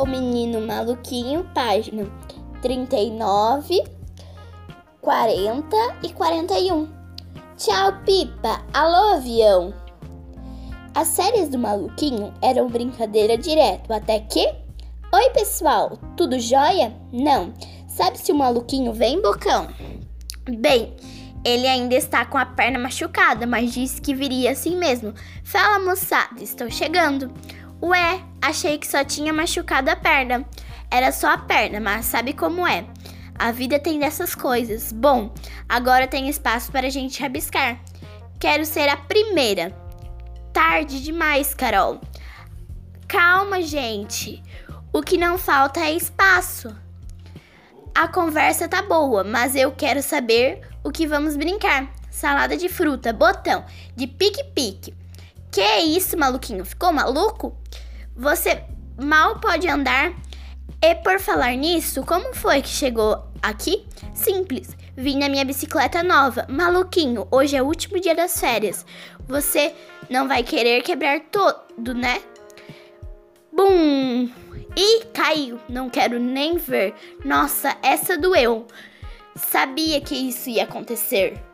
O Menino Maluquinho, página 39, 40 e 41. Tchau, Pipa! Alô, avião! As séries do Maluquinho eram brincadeira direto, até que. Oi, pessoal! Tudo jóia? Não. Sabe se o Maluquinho vem, Bocão? Bem, ele ainda está com a perna machucada, mas disse que viria assim mesmo. Fala, moçada, estou chegando. Ué, achei que só tinha machucado a perna. Era só a perna, mas sabe como é? A vida tem dessas coisas. Bom, agora tem espaço para a gente rabiscar. Quero ser a primeira. Tarde demais, Carol. Calma, gente. O que não falta é espaço. A conversa tá boa, mas eu quero saber o que vamos brincar. Salada de fruta, botão, de pique-pique. Que isso, maluquinho? Ficou maluco? Você mal pode andar. E por falar nisso, como foi que chegou aqui? Simples. Vim na minha bicicleta nova. Maluquinho, hoje é o último dia das férias. Você não vai querer quebrar todo, né? Bum! Ih, caiu. Não quero nem ver. Nossa, essa doeu. Sabia que isso ia acontecer.